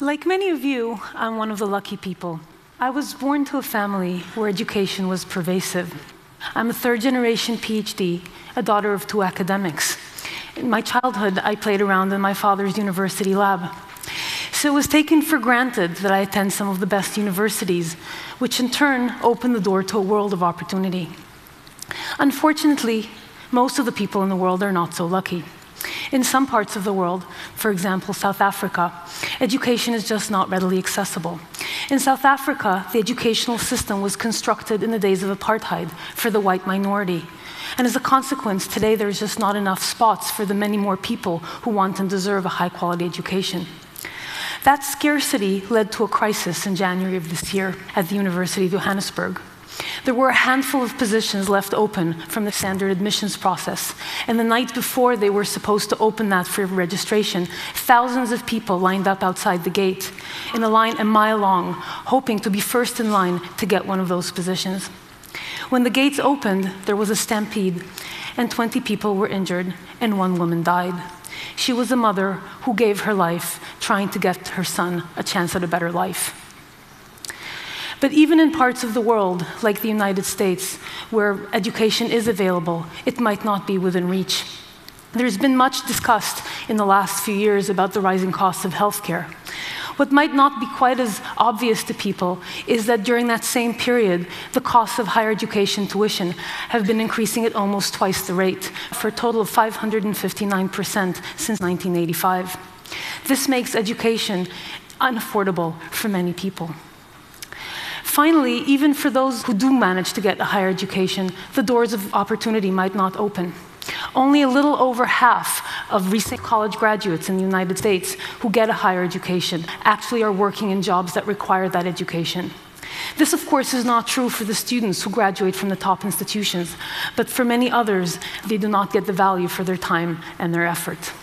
Like many of you, I'm one of the lucky people. I was born to a family where education was pervasive. I'm a third generation PhD, a daughter of two academics. In my childhood, I played around in my father's university lab. So it was taken for granted that I attend some of the best universities, which in turn opened the door to a world of opportunity. Unfortunately, most of the people in the world are not so lucky. In some parts of the world, for example, South Africa, education is just not readily accessible. In South Africa, the educational system was constructed in the days of apartheid for the white minority. And as a consequence, today there's just not enough spots for the many more people who want and deserve a high quality education. That scarcity led to a crisis in January of this year at the University of Johannesburg. There were a handful of positions left open from the standard admissions process. And the night before they were supposed to open that for registration, thousands of people lined up outside the gate in a line a mile long, hoping to be first in line to get one of those positions. When the gates opened, there was a stampede, and 20 people were injured, and one woman died. She was a mother who gave her life trying to get her son a chance at a better life. But even in parts of the world, like the United States, where education is available, it might not be within reach. There's been much discussed in the last few years about the rising costs of healthcare. What might not be quite as obvious to people is that during that same period, the costs of higher education tuition have been increasing at almost twice the rate, for a total of 559% since 1985. This makes education unaffordable for many people. Finally, even for those who do manage to get a higher education, the doors of opportunity might not open. Only a little over half of recent college graduates in the United States who get a higher education actually are working in jobs that require that education. This, of course, is not true for the students who graduate from the top institutions, but for many others, they do not get the value for their time and their effort.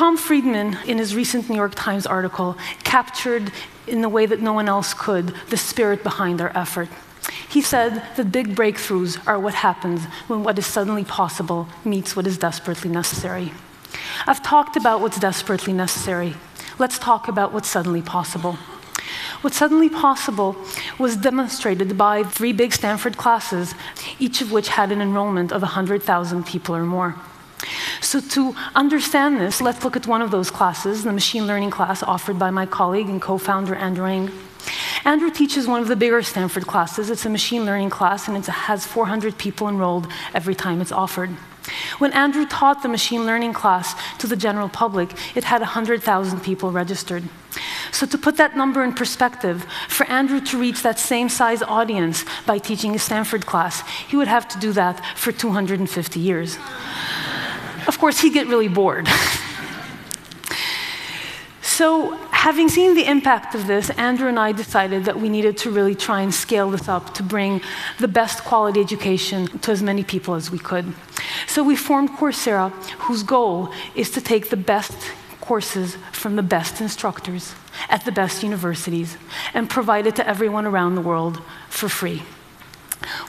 Tom Friedman, in his recent New York Times article, captured in a way that no one else could the spirit behind our effort. He said that big breakthroughs are what happens when what is suddenly possible meets what is desperately necessary. I've talked about what's desperately necessary. Let's talk about what's suddenly possible. What's suddenly possible was demonstrated by three big Stanford classes, each of which had an enrollment of 100,000 people or more. So to understand this, let's look at one of those classes, the machine learning class offered by my colleague and co-founder Andrew Ng. Andrew teaches one of the bigger Stanford classes. It's a machine learning class, and it has 400 people enrolled every time it's offered. When Andrew taught the machine learning class to the general public, it had 100,000 people registered. So, to put that number in perspective, for Andrew to reach that same size audience by teaching a Stanford class, he would have to do that for 250 years. Of course, he'd get really bored. so, having seen the impact of this, Andrew and I decided that we needed to really try and scale this up to bring the best quality education to as many people as we could. So, we formed Coursera, whose goal is to take the best courses from the best instructors at the best universities and provide it to everyone around the world for free.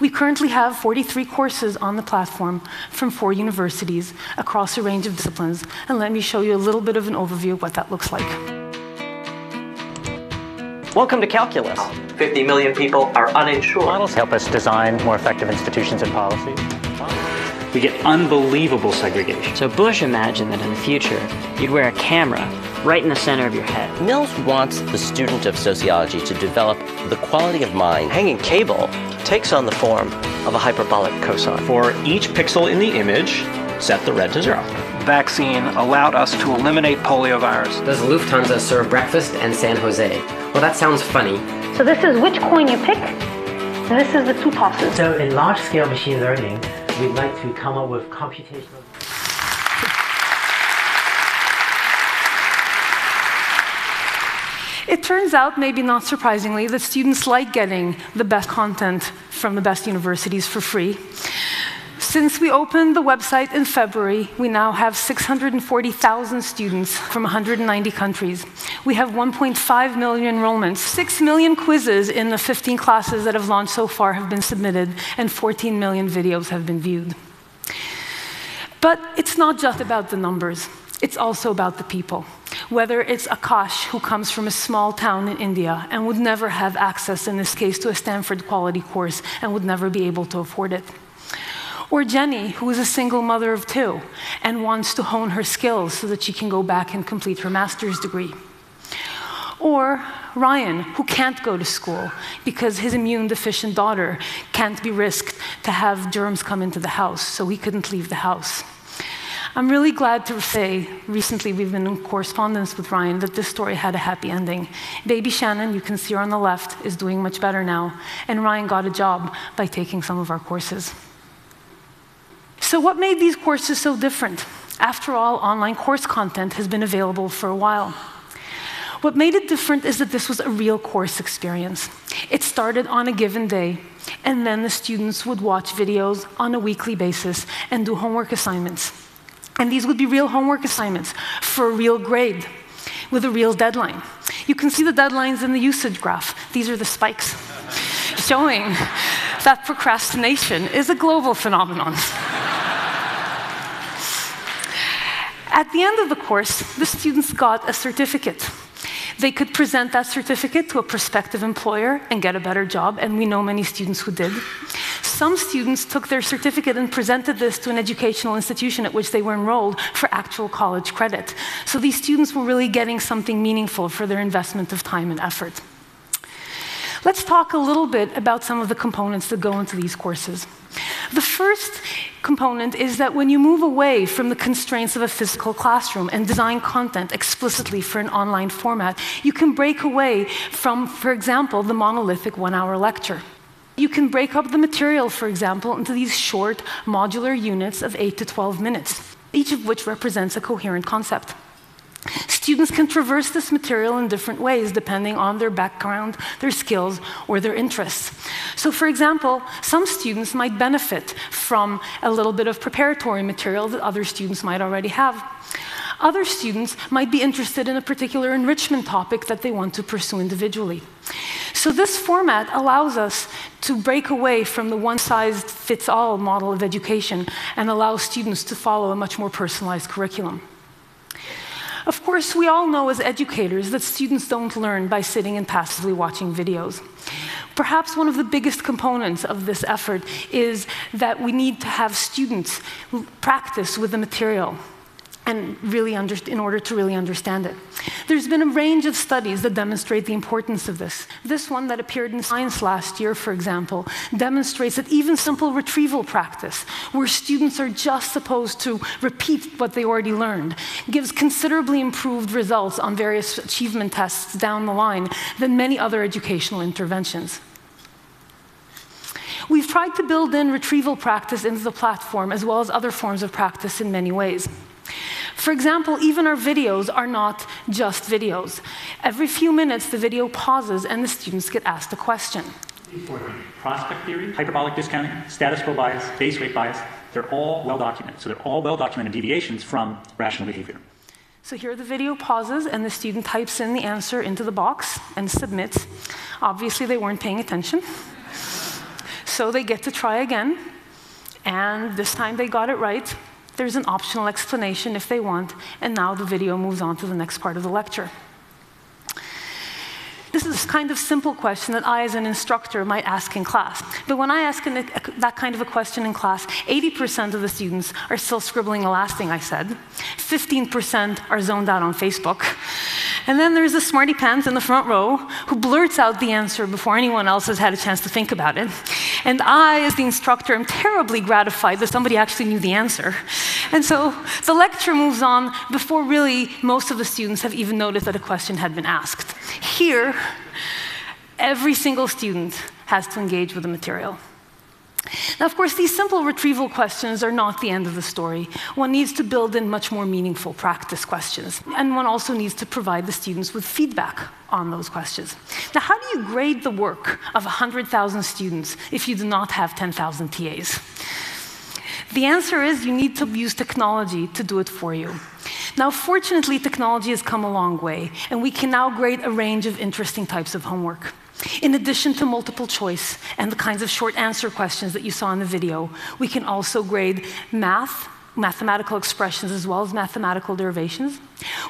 We currently have 43 courses on the platform from four universities across a range of disciplines, and let me show you a little bit of an overview of what that looks like. Welcome to Calculus. 50 million people are uninsured. Models help us design more effective institutions and policies. We get unbelievable segregation. So Bush imagined that in the future, you'd wear a camera right in the center of your head. Mills wants the student of sociology to develop the quality of mind. Hanging cable takes on the form of a hyperbolic cosine. For each pixel in the image, set the red to zero. Vaccine allowed us to eliminate poliovirus. Does Lufthansa serve breakfast in San Jose? Well, that sounds funny. So this is which coin you pick, and this is the two tosses. So in large-scale machine learning, we'd like to come up with computational... It turns out, maybe not surprisingly, that students like getting the best content from the best universities for free. Since we opened the website in February, we now have 640,000 students from 190 countries. We have 1.5 million enrollments. 6 million quizzes in the 15 classes that have launched so far have been submitted, and 14 million videos have been viewed. But it's not just about the numbers, it's also about the people. Whether it's Akash, who comes from a small town in India and would never have access, in this case, to a Stanford quality course and would never be able to afford it. Or Jenny, who is a single mother of two and wants to hone her skills so that she can go back and complete her master's degree. Or Ryan, who can't go to school because his immune deficient daughter can't be risked to have germs come into the house, so he couldn't leave the house. I'm really glad to say, recently we've been in correspondence with Ryan, that this story had a happy ending. Baby Shannon, you can see her on the left, is doing much better now, and Ryan got a job by taking some of our courses. So, what made these courses so different? After all, online course content has been available for a while. What made it different is that this was a real course experience. It started on a given day, and then the students would watch videos on a weekly basis and do homework assignments. And these would be real homework assignments for a real grade with a real deadline. You can see the deadlines in the usage graph. These are the spikes showing that procrastination is a global phenomenon. At the end of the course, the students got a certificate. They could present that certificate to a prospective employer and get a better job, and we know many students who did. Some students took their certificate and presented this to an educational institution at which they were enrolled for actual college credit. So these students were really getting something meaningful for their investment of time and effort. Let's talk a little bit about some of the components that go into these courses. The first component is that when you move away from the constraints of a physical classroom and design content explicitly for an online format, you can break away from, for example, the monolithic one hour lecture. You can break up the material, for example, into these short modular units of 8 to 12 minutes, each of which represents a coherent concept. Students can traverse this material in different ways depending on their background, their skills, or their interests. So, for example, some students might benefit from a little bit of preparatory material that other students might already have. Other students might be interested in a particular enrichment topic that they want to pursue individually. So, this format allows us to break away from the one size fits all model of education and allow students to follow a much more personalized curriculum. Of course, we all know as educators that students don't learn by sitting and passively watching videos. Perhaps one of the biggest components of this effort is that we need to have students practice with the material and really in order to really understand it. There's been a range of studies that demonstrate the importance of this. This one that appeared in Science last year, for example, demonstrates that even simple retrieval practice, where students are just supposed to repeat what they already learned, gives considerably improved results on various achievement tests down the line than many other educational interventions. We've tried to build in retrieval practice into the platform as well as other forms of practice in many ways. For example, even our videos are not just videos. Every few minutes, the video pauses and the students get asked a question. Prospect theory, hyperbolic discounting, status quo bias, base rate bias, they're all well documented. So they're all well documented deviations from rational behavior. So here the video pauses and the student types in the answer into the box and submits. Obviously, they weren't paying attention. So they get to try again. And this time they got it right. There's an optional explanation if they want, and now the video moves on to the next part of the lecture. This is a kind of simple question that I, as an instructor, might ask in class. But when I ask an, that kind of a question in class, 80% of the students are still scribbling the last thing I said, 15% are zoned out on Facebook, and then there's the smarty pants in the front row who blurts out the answer before anyone else has had a chance to think about it. And I, as the instructor, am terribly gratified that somebody actually knew the answer. And so the lecture moves on before really most of the students have even noticed that a question had been asked. Here, every single student has to engage with the material. Now, of course, these simple retrieval questions are not the end of the story. One needs to build in much more meaningful practice questions, and one also needs to provide the students with feedback on those questions. Now, how do you grade the work of 100,000 students if you do not have 10,000 TAs? The answer is you need to use technology to do it for you. Now, fortunately, technology has come a long way, and we can now grade a range of interesting types of homework. In addition to multiple choice and the kinds of short answer questions that you saw in the video, we can also grade math, mathematical expressions as well as mathematical derivations.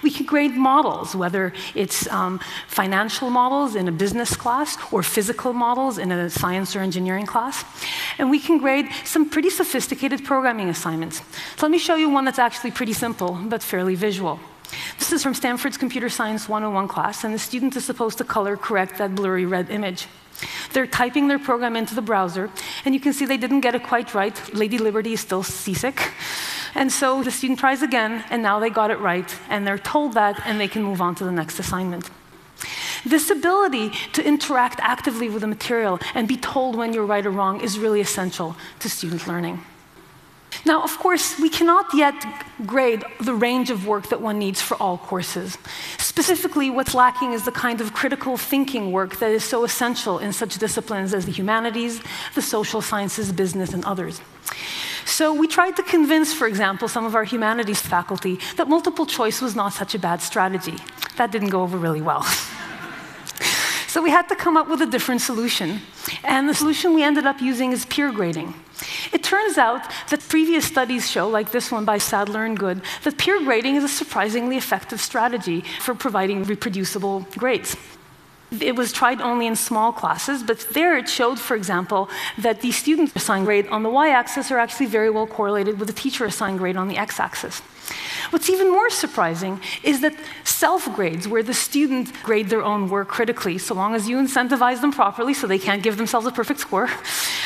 We can grade models, whether it's um, financial models in a business class or physical models in a science or engineering class. And we can grade some pretty sophisticated programming assignments. So let me show you one that's actually pretty simple, but fairly visual. This is from Stanford's Computer Science 101 class, and the student is supposed to color correct that blurry red image. They're typing their program into the browser, and you can see they didn't get it quite right. Lady Liberty is still seasick. And so the student tries again, and now they got it right, and they're told that, and they can move on to the next assignment. This ability to interact actively with the material and be told when you're right or wrong is really essential to student learning. Now, of course, we cannot yet grade the range of work that one needs for all courses. Specifically, what's lacking is the kind of critical thinking work that is so essential in such disciplines as the humanities, the social sciences, business, and others. So we tried to convince, for example, some of our humanities faculty that multiple choice was not such a bad strategy. That didn't go over really well. so we had to come up with a different solution. And the solution we ended up using is peer grading. It turns out that previous studies show, like this one by Sadler and Good, that peer grading is a surprisingly effective strategy for providing reproducible grades. It was tried only in small classes, but there it showed, for example, that the student assigned grade on the y axis are actually very well correlated with the teacher assigned grade on the x axis. What's even more surprising is that self grades, where the student grade their own work critically, so long as you incentivize them properly so they can't give themselves a perfect score,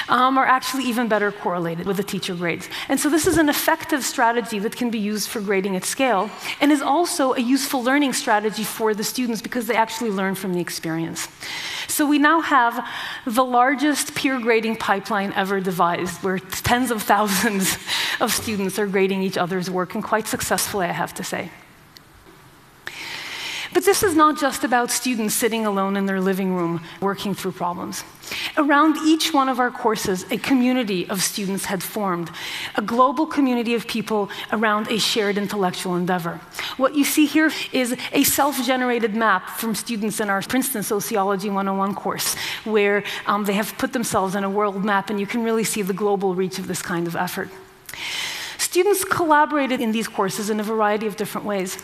um, are actually even better correlated with the teacher grades. And so this is an effective strategy that can be used for grading at scale and is also a useful learning strategy for the students because they actually learn from the experience. So we now have the largest peer grading pipeline ever devised, where tens of thousands of students are grading each other's work, and quite successfully, I have to say. But this is not just about students sitting alone in their living room working through problems. Around each one of our courses, a community of students had formed, a global community of people around a shared intellectual endeavor. What you see here is a self generated map from students in our Princeton Sociology 101 course, where um, they have put themselves in a world map, and you can really see the global reach of this kind of effort. Students collaborated in these courses in a variety of different ways.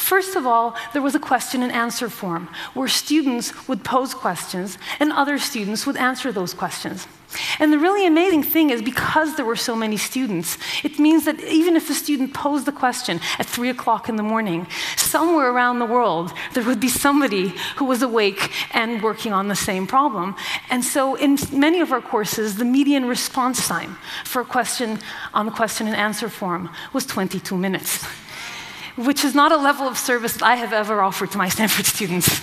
First of all, there was a question and answer form where students would pose questions and other students would answer those questions. And the really amazing thing is because there were so many students, it means that even if a student posed the question at three o'clock in the morning, somewhere around the world, there would be somebody who was awake and working on the same problem. And so in many of our courses, the median response time for a question on the question and answer form was 22 minutes which is not a level of service that I have ever offered to my Stanford students.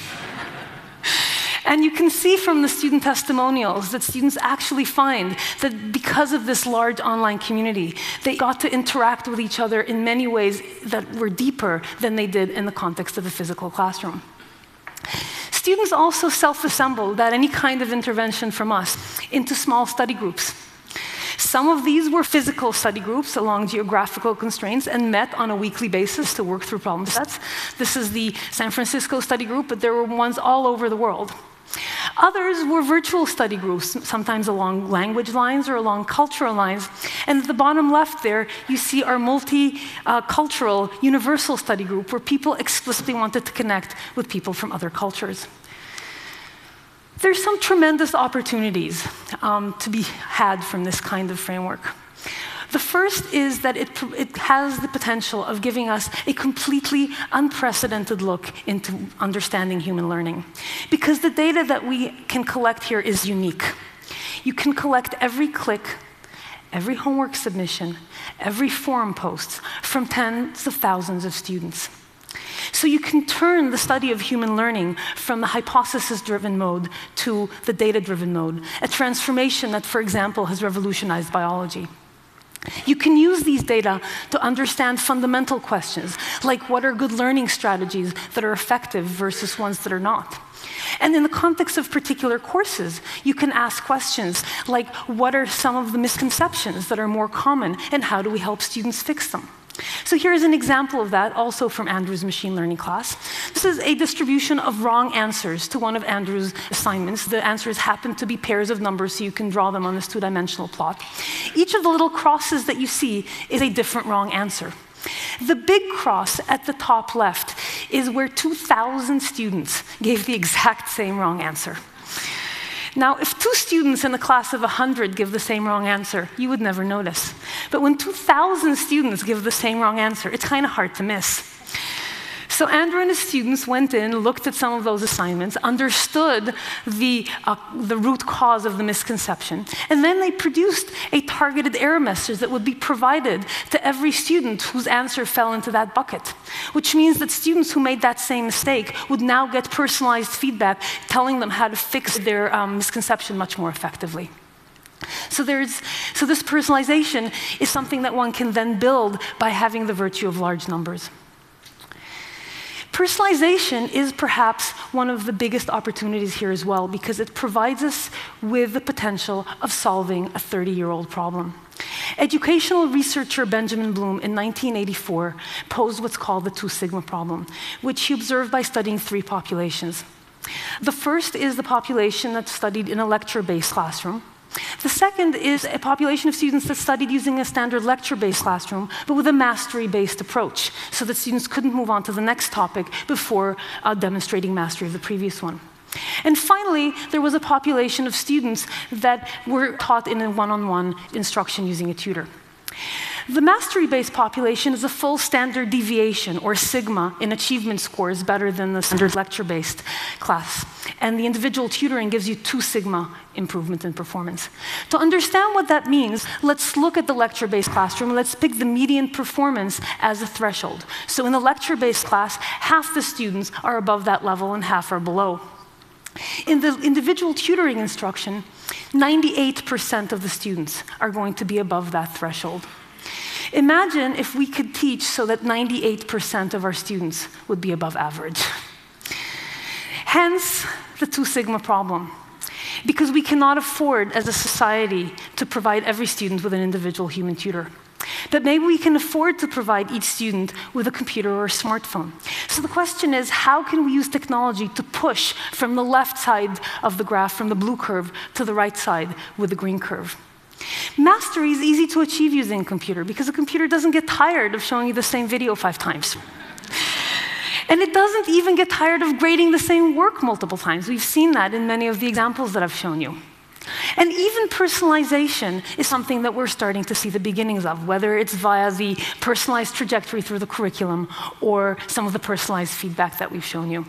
And you can see from the student testimonials that students actually find that because of this large online community, they got to interact with each other in many ways that were deeper than they did in the context of a physical classroom. Students also self assembled at any kind of intervention from us into small study groups. Some of these were physical study groups along geographical constraints and met on a weekly basis to work through problem sets. This is the San Francisco study group, but there were ones all over the world. Others were virtual study groups, sometimes along language lines or along cultural lines. And at the bottom left there, you see our multicultural uh, universal study group, where people explicitly wanted to connect with people from other cultures. There's some tremendous opportunities um, to be had from this kind of framework. The first is that it, it, has the potential of giving us a completely unprecedented look into understanding human learning. Because the data that we can collect here is unique. You can collect every click, every homework submission, every forum post from tens of thousands of students. So you can turn the study of human learning from the hypothesis driven mode to the data driven mode, a transformation that, for example, has revolutionized biology. You can use these data to understand fundamental questions, like what are good learning strategies that are effective versus ones that are not. And in the context of particular courses, you can ask questions like what are some of the misconceptions that are more common and how do we help students fix them? So here's an example of that, also from Andrew's machine learning class. This is a distribution of wrong answers to one of Andrew's assignments. The answers happen to be pairs of numbers, so you can draw them on this two-dimensional plot. Each of the little crosses that you see is a different wrong answer. The big cross at the top left is where 2,000 students gave the exact same wrong answer. Now, if two students in a class of 100 give the same wrong answer, you would never notice. But when 2,000 students give the same wrong answer, it's kind of hard to miss. So Andrew and his students went in, looked at some of those assignments, understood the, uh, the root cause of the misconception, and then they produced a targeted error message that would be provided to every student whose answer fell into that bucket, which means that students who made that same mistake would now get personalized feedback telling them how to fix their um, misconception much more effectively. So, there's, so this personalization is something that one can then build by having the virtue of large numbers. Personalization is perhaps one of the biggest opportunities here as well because it provides us with the potential of solving a 30 year old problem. Educational researcher Benjamin Bloom in 1984 posed what's called the two sigma problem, which he observed by studying three populations. The first is the population that's studied in a lecture based classroom. The second is a population of students that studied using a standard lecture-based classroom, but with a mastery-based approach, so that students couldn't move on to the next topic before uh, demonstrating mastery of the previous one. And finally, there was a population of students that were taught in a one-on-one instruction using a tutor. The mastery based population is a full standard deviation, or sigma, in achievement scores better than the standard lecture based class. And the individual tutoring gives you two sigma improvement in performance. To understand what that means, let's look at the lecture based classroom. Let's pick the median performance as a threshold. So in the lecture based class, half the students are above that level and half are below. In the individual tutoring instruction, 98% of the students are going to be above that threshold. Imagine if we could teach so that 98% of our students would be above average. Hence, the two sigma problem. Because we cannot afford, as a society, to provide every student with an individual human tutor. But maybe we can afford to provide each student with a computer or a smartphone. So the question is how can we use technology to push from the left side of the graph, from the blue curve, to the right side with the green curve? Mastery is easy to achieve using a computer because a computer doesn't get tired of showing you the same video five times. And it doesn't even get tired of grading the same work multiple times. We've seen that in many of the examples that I've shown you. And even personalization is something that we're starting to see the beginnings of, whether it's via the personalized trajectory through the curriculum or some of the personalized feedback that we've shown you.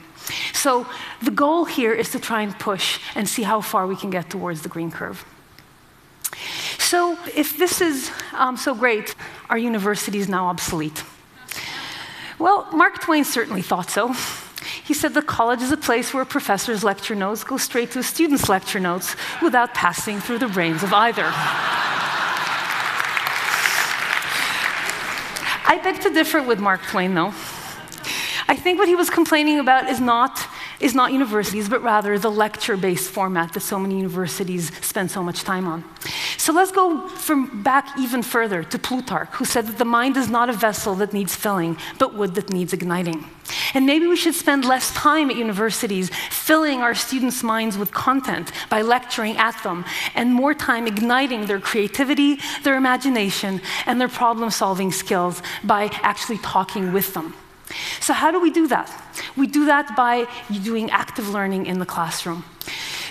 So the goal here is to try and push and see how far we can get towards the green curve. So, if this is um, so great, are universities now obsolete? Well, Mark Twain certainly thought so. He said the college is a place where a professor's lecture notes go straight to a student's lecture notes without passing through the brains of either. I beg to differ with Mark Twain, though. I think what he was complaining about is not is not universities, but rather the lecture based format that so many universities spend so much time on. So let's go from back even further to Plutarch, who said that the mind is not a vessel that needs filling, but wood that needs igniting. And maybe we should spend less time at universities filling our students' minds with content by lecturing at them, and more time igniting their creativity, their imagination, and their problem solving skills by actually talking with them. So, how do we do that? We do that by doing active learning in the classroom.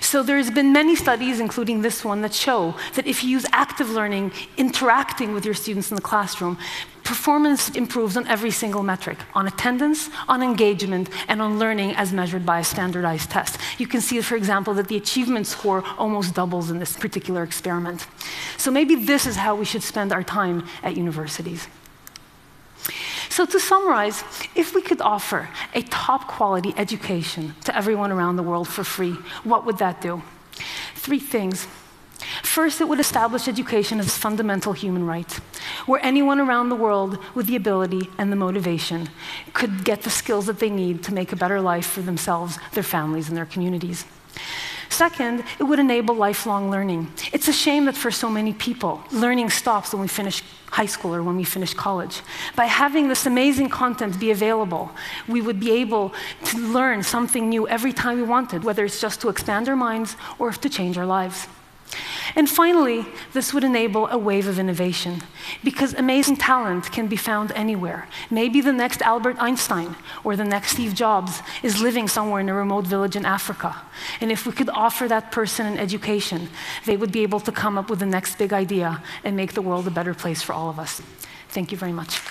So there's been many studies, including this one, that show that if you use active learning, interacting with your students in the classroom, performance improves on every single metric, on attendance, on engagement, and on learning as measured by a standardized test. You can see, for example, that the achievement score almost doubles in this particular experiment. So maybe this is how we should spend our time at universities. So, to summarize, if we could offer a top quality education to everyone around the world for free, what would that do? Three things. First, it would establish education as a fundamental human right, where anyone around the world with the ability and the motivation could get the skills that they need to make a better life for themselves, their families, and their communities. Second, it would enable lifelong learning. It's a shame that for so many people, learning stops when we finish high school or when we finish college. By having this amazing content be available, we would be able to learn something new every time we wanted, whether it's just to expand our minds or to change our lives. And finally, this would enable a wave of innovation because amazing talent can be found anywhere. Maybe the next Albert Einstein or the next Steve Jobs is living somewhere in a remote village in Africa. And if we could offer that person an education, they would be able to come up with the next big idea and make the world a better place for all of us. Thank you very much.